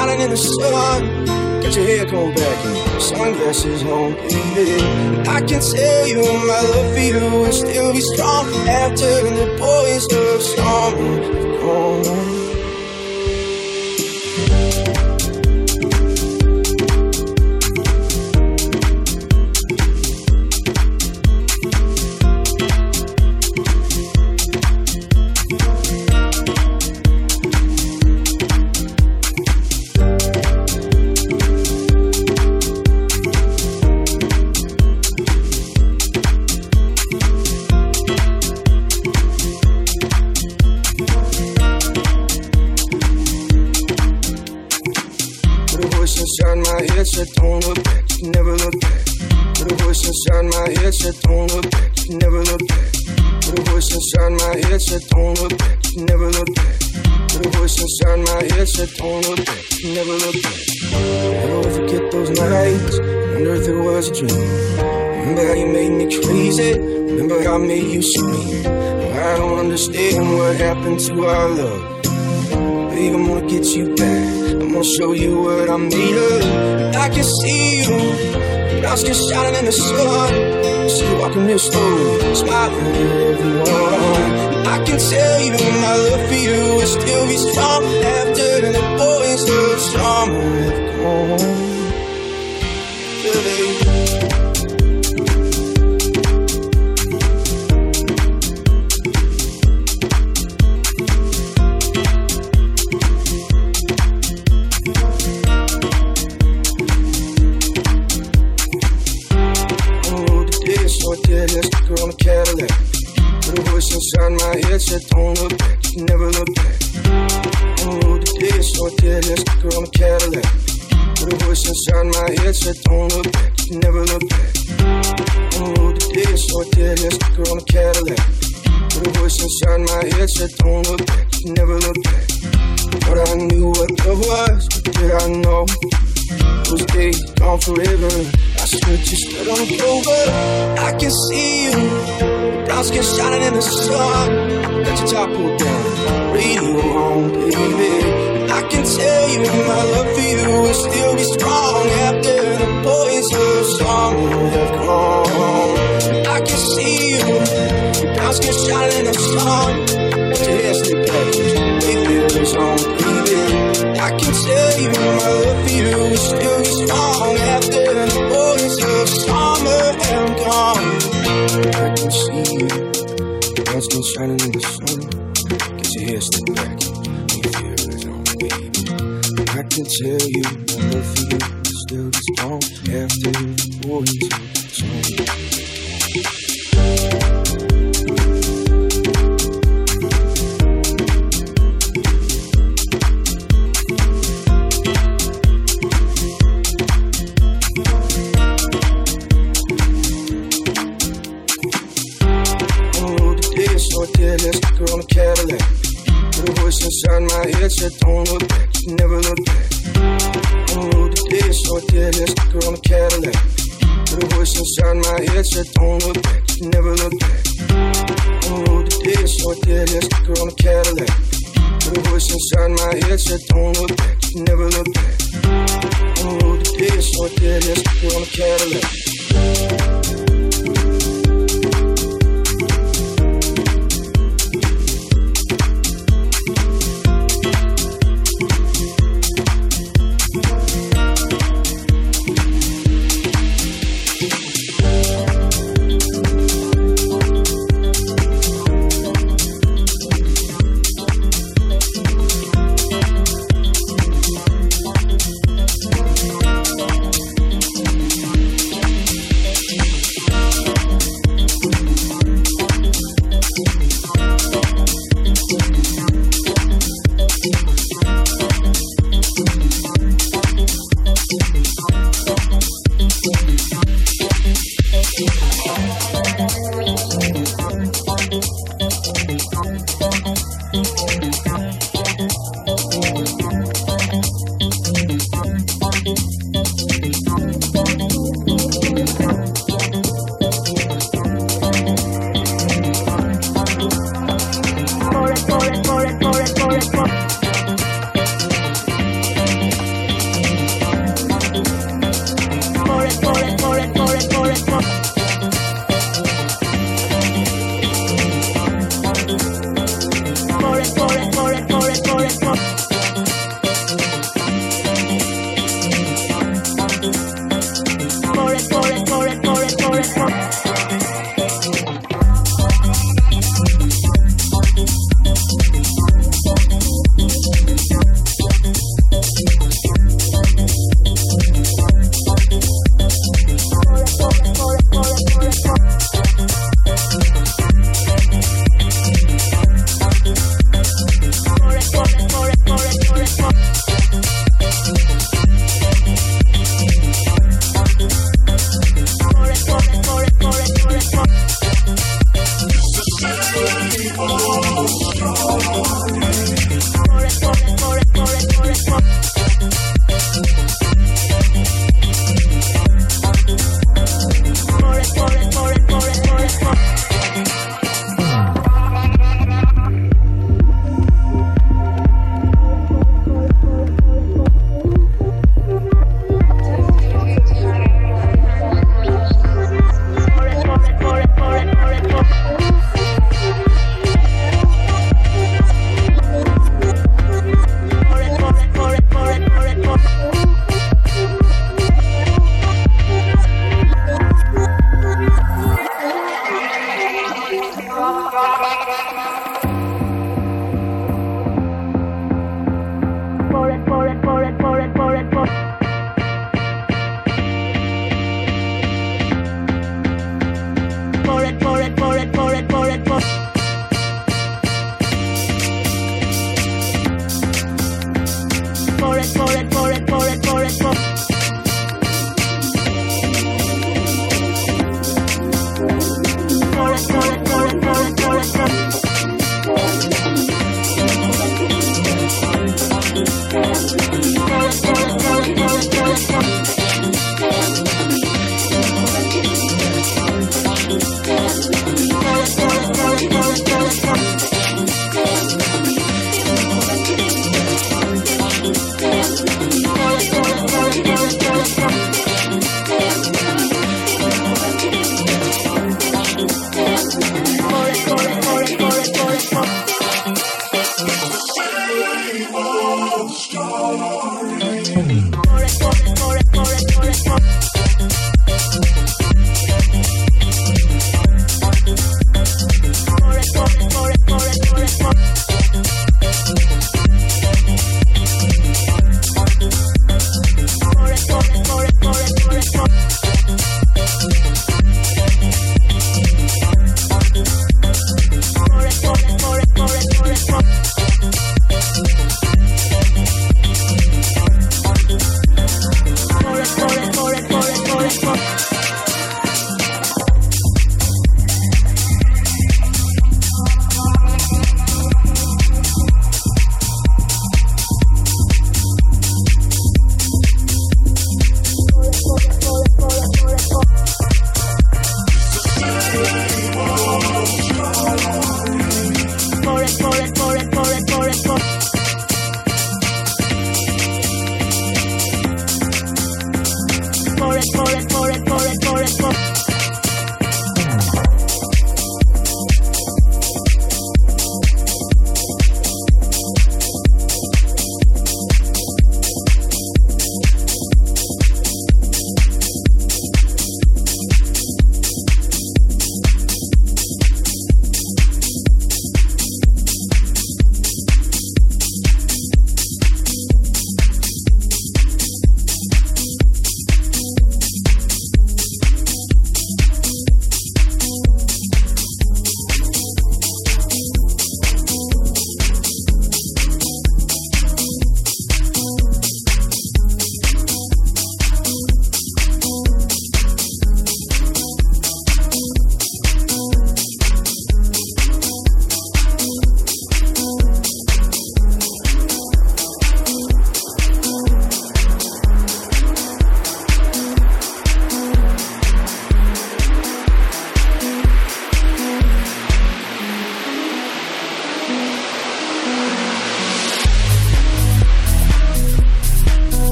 shining in the sun. Got your hair combed back and sunglasses on. I can tell you my love for you will still be strong after the boys of summer gone. said, don't look back, never look back. Never forget those nights. Wonder if it was a dream. Remember how you made me crazy? Remember how I made you scream? I don't understand what happened to our love. Babe, I'm gonna get you back. I'm gonna show you what I'm made of. I can see you. I was just shining in the sun. See you walking real slowly, smiling at everyone. I can tell you my love for you will still be strong after the boys do some have gone. the. the chance.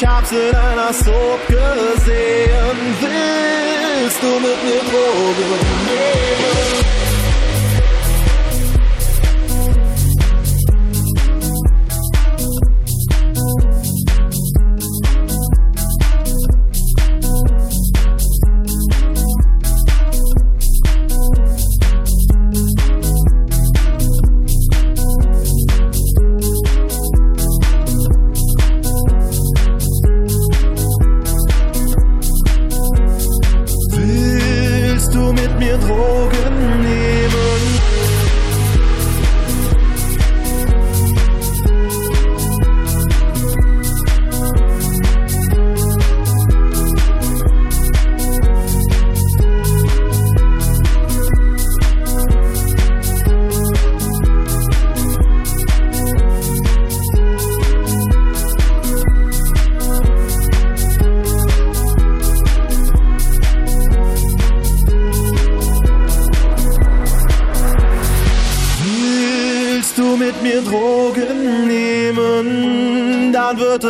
Ich hab's in einer Soap gesehen. Willst du mit mir Drogen nehmen?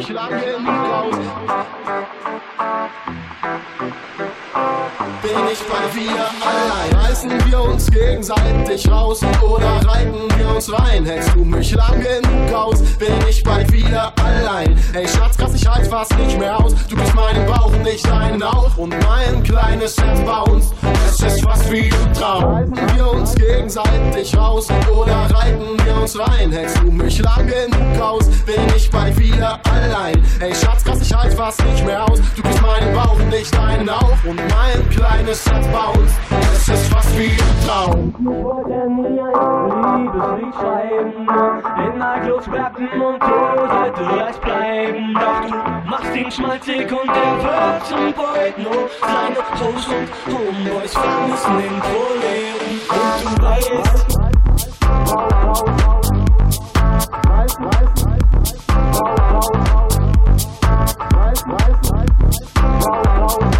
Schlag mir nicht aus. nicht mal wir allein. Reißen wir uns gegenseitig raus oder reiten wir uns rein? Hältst du mich lang genug aus? Bin ich bald wieder allein? Ey Schatz, Schatzkrass, ich halt fast nicht mehr aus. Du bist meinen Bauch nicht ich deinen. Und mein kleines Herz bounced. Es ist was wie im Traum. Reiten wir uns gegenseitig raus oder reiten wir uns rein? Hältst du mich lang genug aus? Bin ich bald wieder allein? Ey Schatz, Schatzkrass, ich halt fast nicht mehr aus. Du bist meinen Bauch nicht ich deinen. Und mein kleines deshalb bounce. Es ist was wie ein Traum. Wollten mir ein Liebeslied schreiben, in Nightclubs rappen und du sollte reich bleiben. Doch du machst ihn schmalzig und er wird zum Poet. Nur seine Hoes und Homeboys vermissen den Kollegen. Und du weißt, Wow, wow, wow.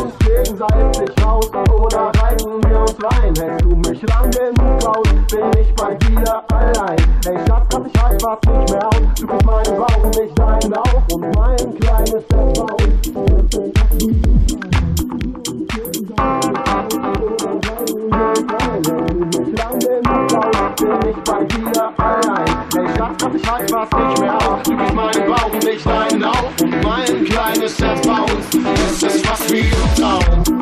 uns gegenseitig raus oder reiten wir uns rein? Hältst du mich lang genug aus, bin ich bei dir allein. Ey Schatz, kann ich halt was nicht mehr aus. Du bist mein Bauch, nicht dein Lauf und mein kleines Vertrauen. bin nicht bei dir allein. Wenn Ich das, was ich halt was nicht mehr auf. Du bist mein Bauch, nicht deinen auf. Und mein kleines Set bei uns ist es was wir im Traum.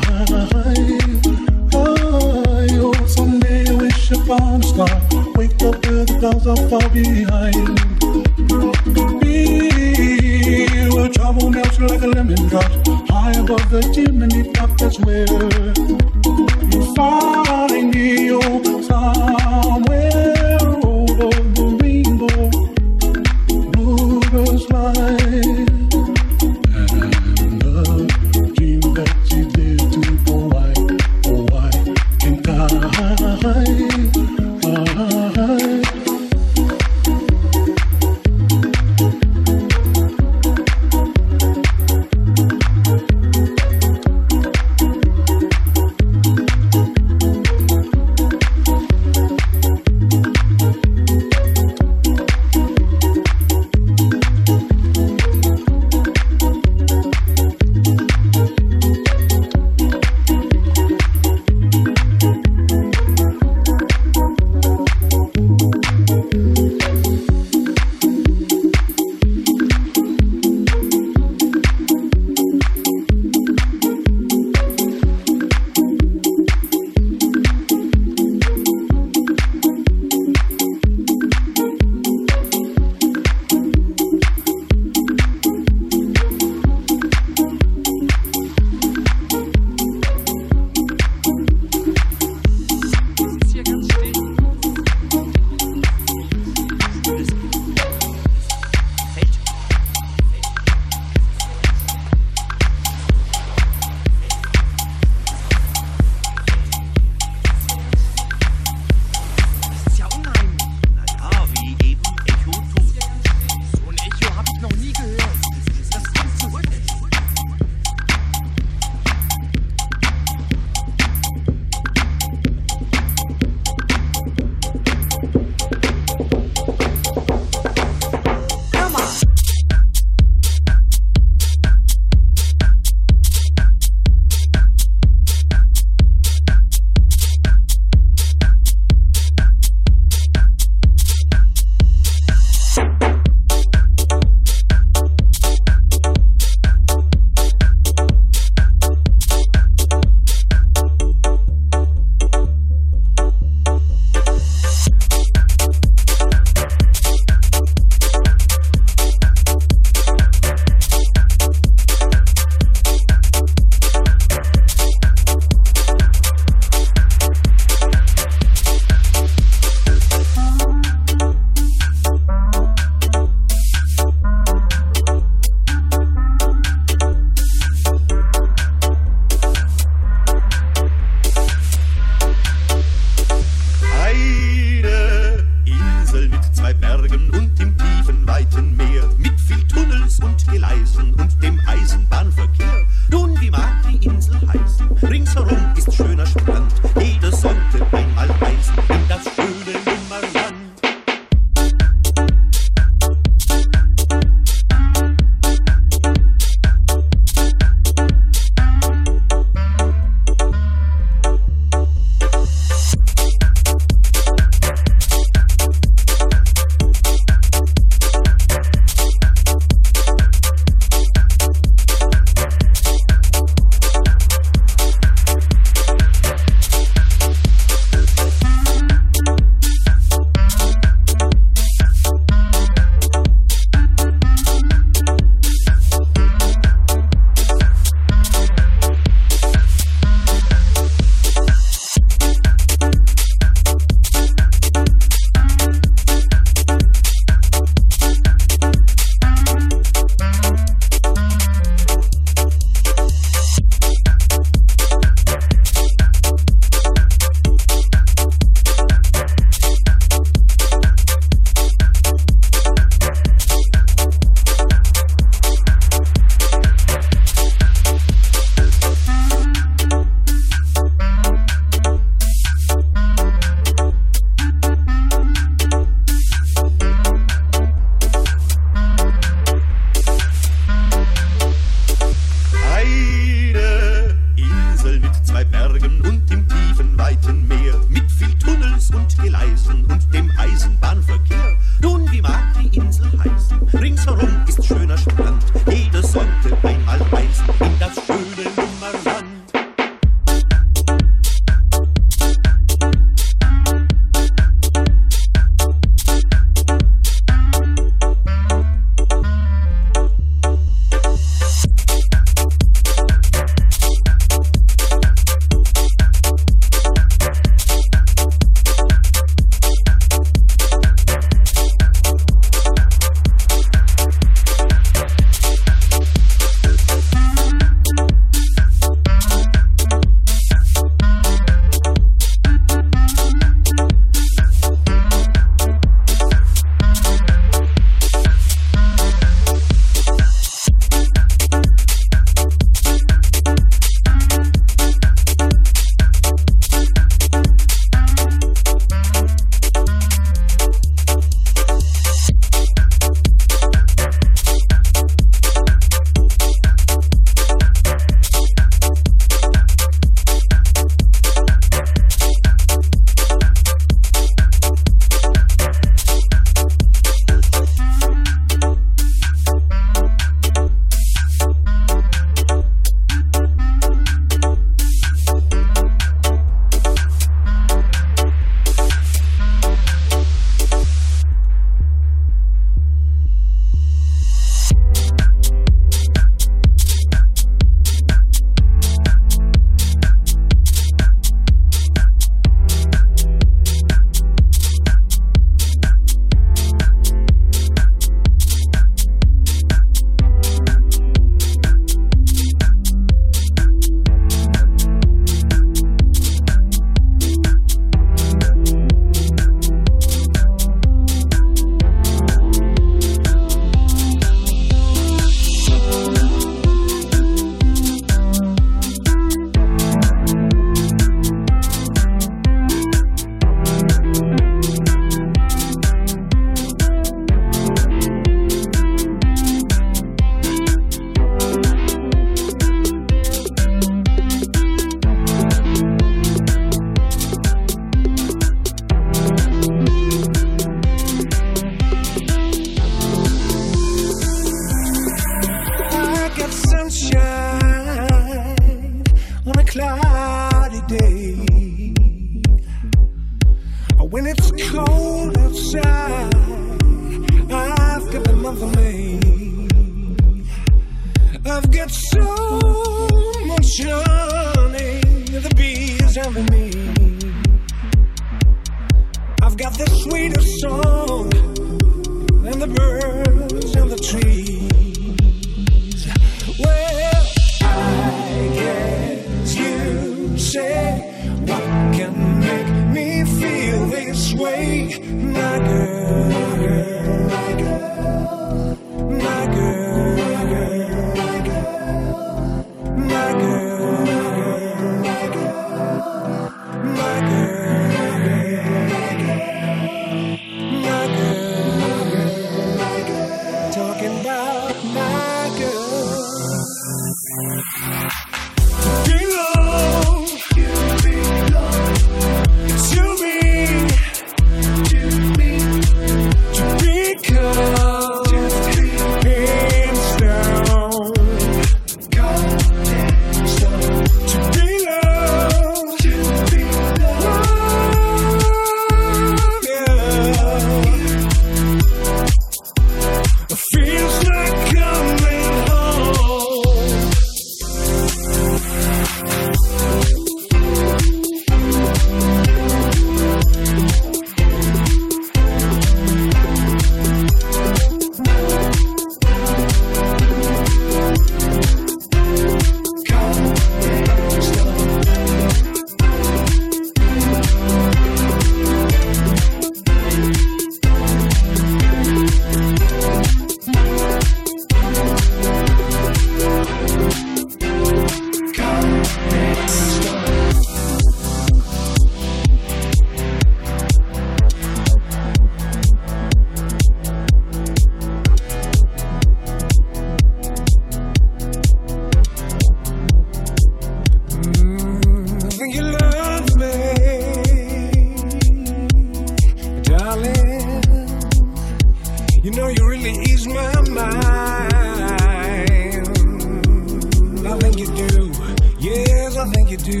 do.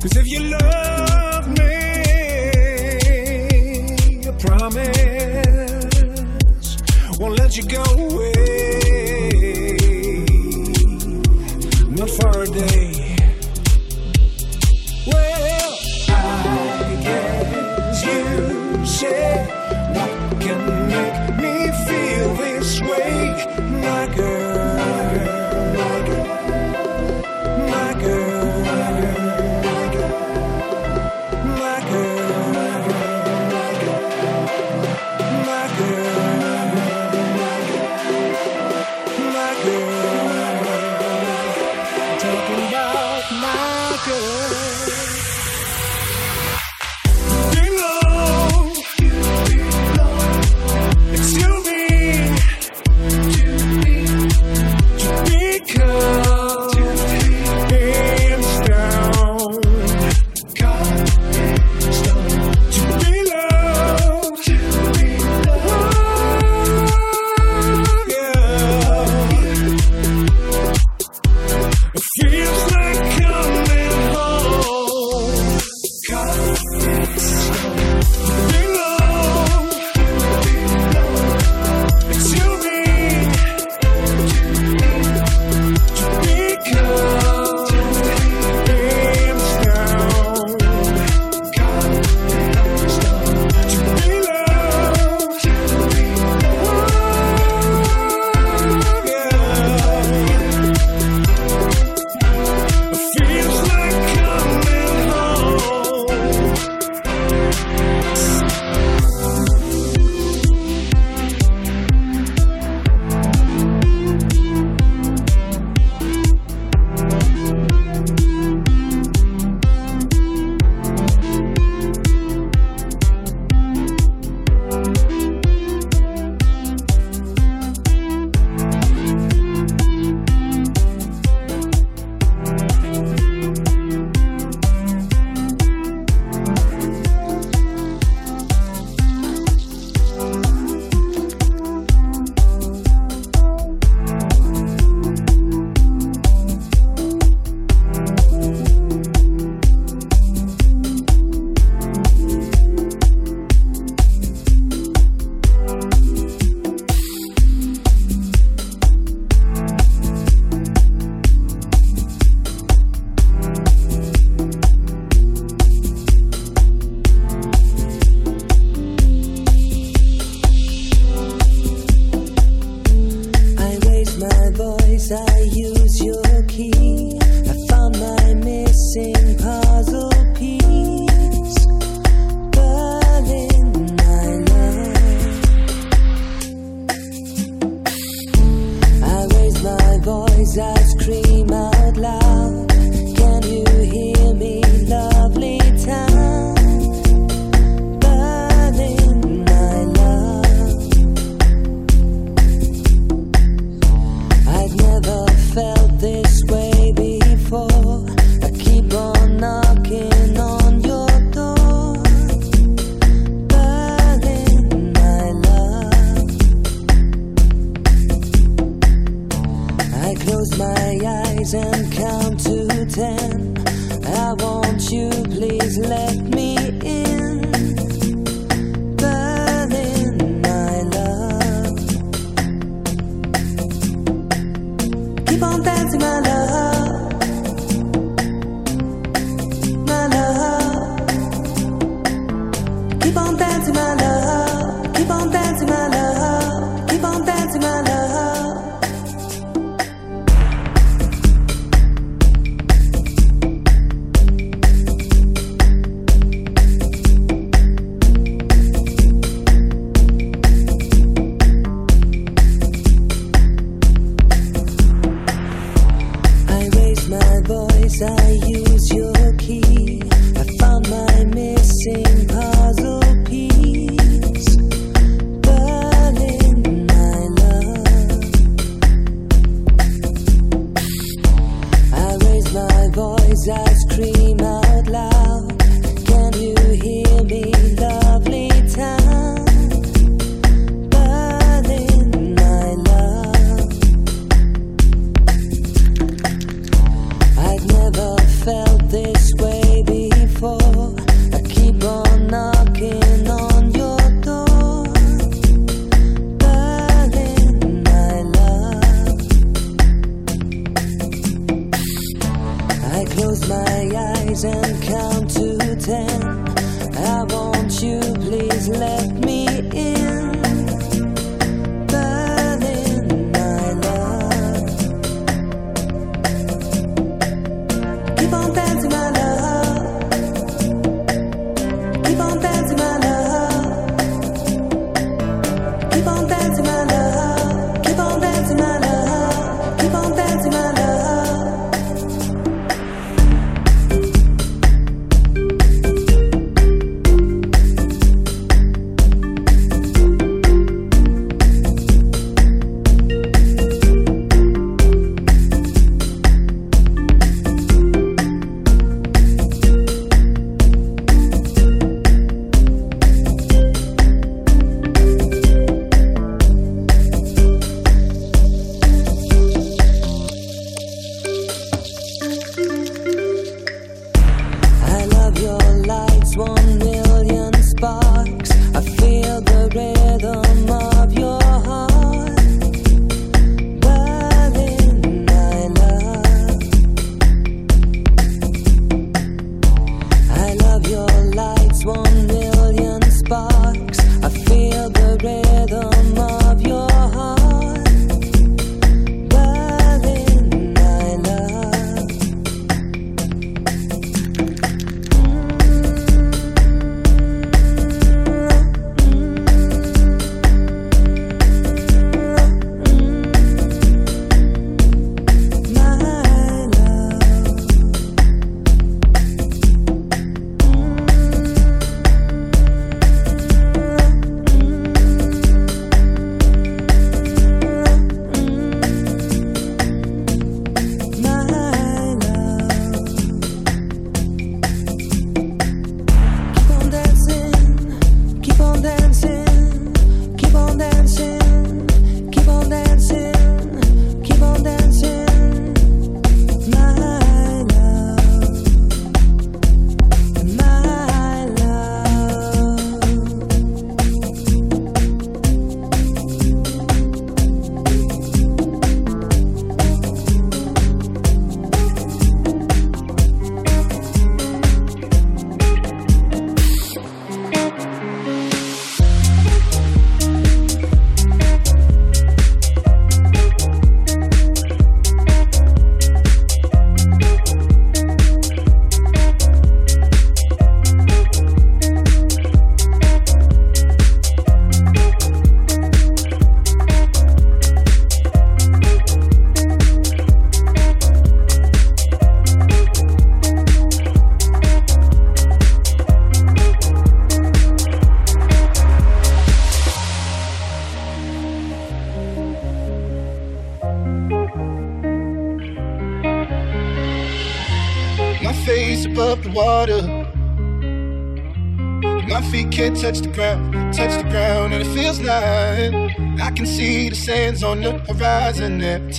Cause if you love me, I promise won't let you go.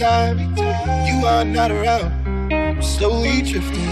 Time you are not around. I'm slowly drifting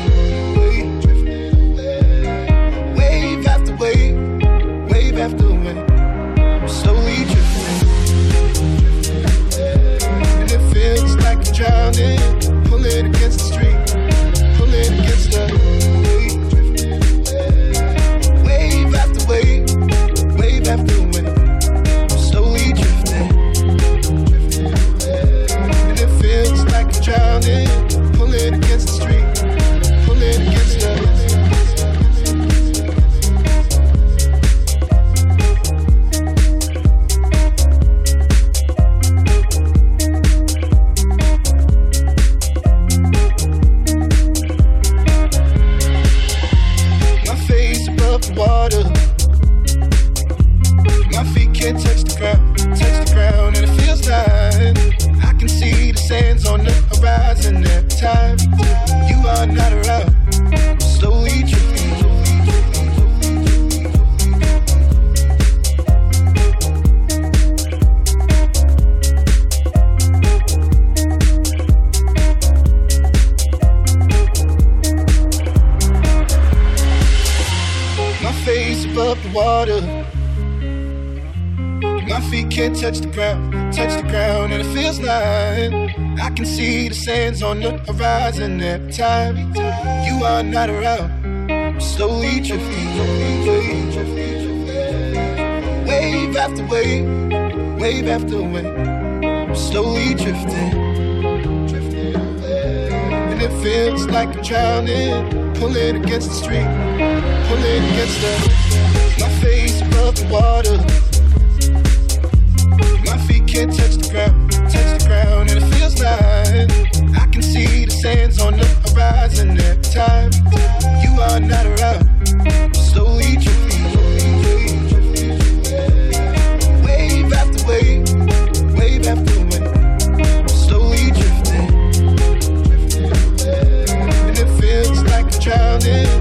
Pull it against the street, pull it against the. My face above the water. My feet can't touch the ground, touch the ground, and it feels like I can see the sands on the horizon at time. You are not around, slowly drifting. yeah.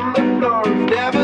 the storms never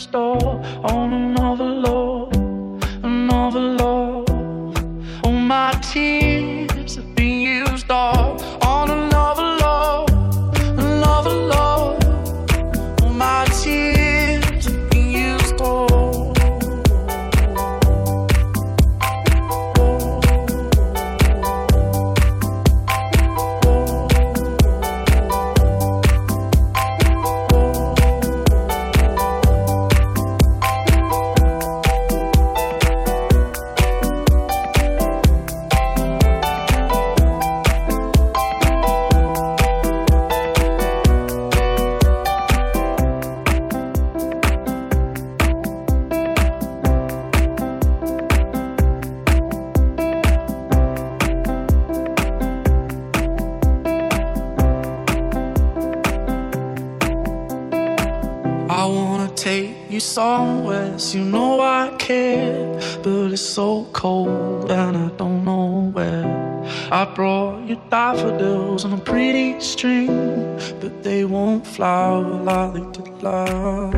store on another la, la, la.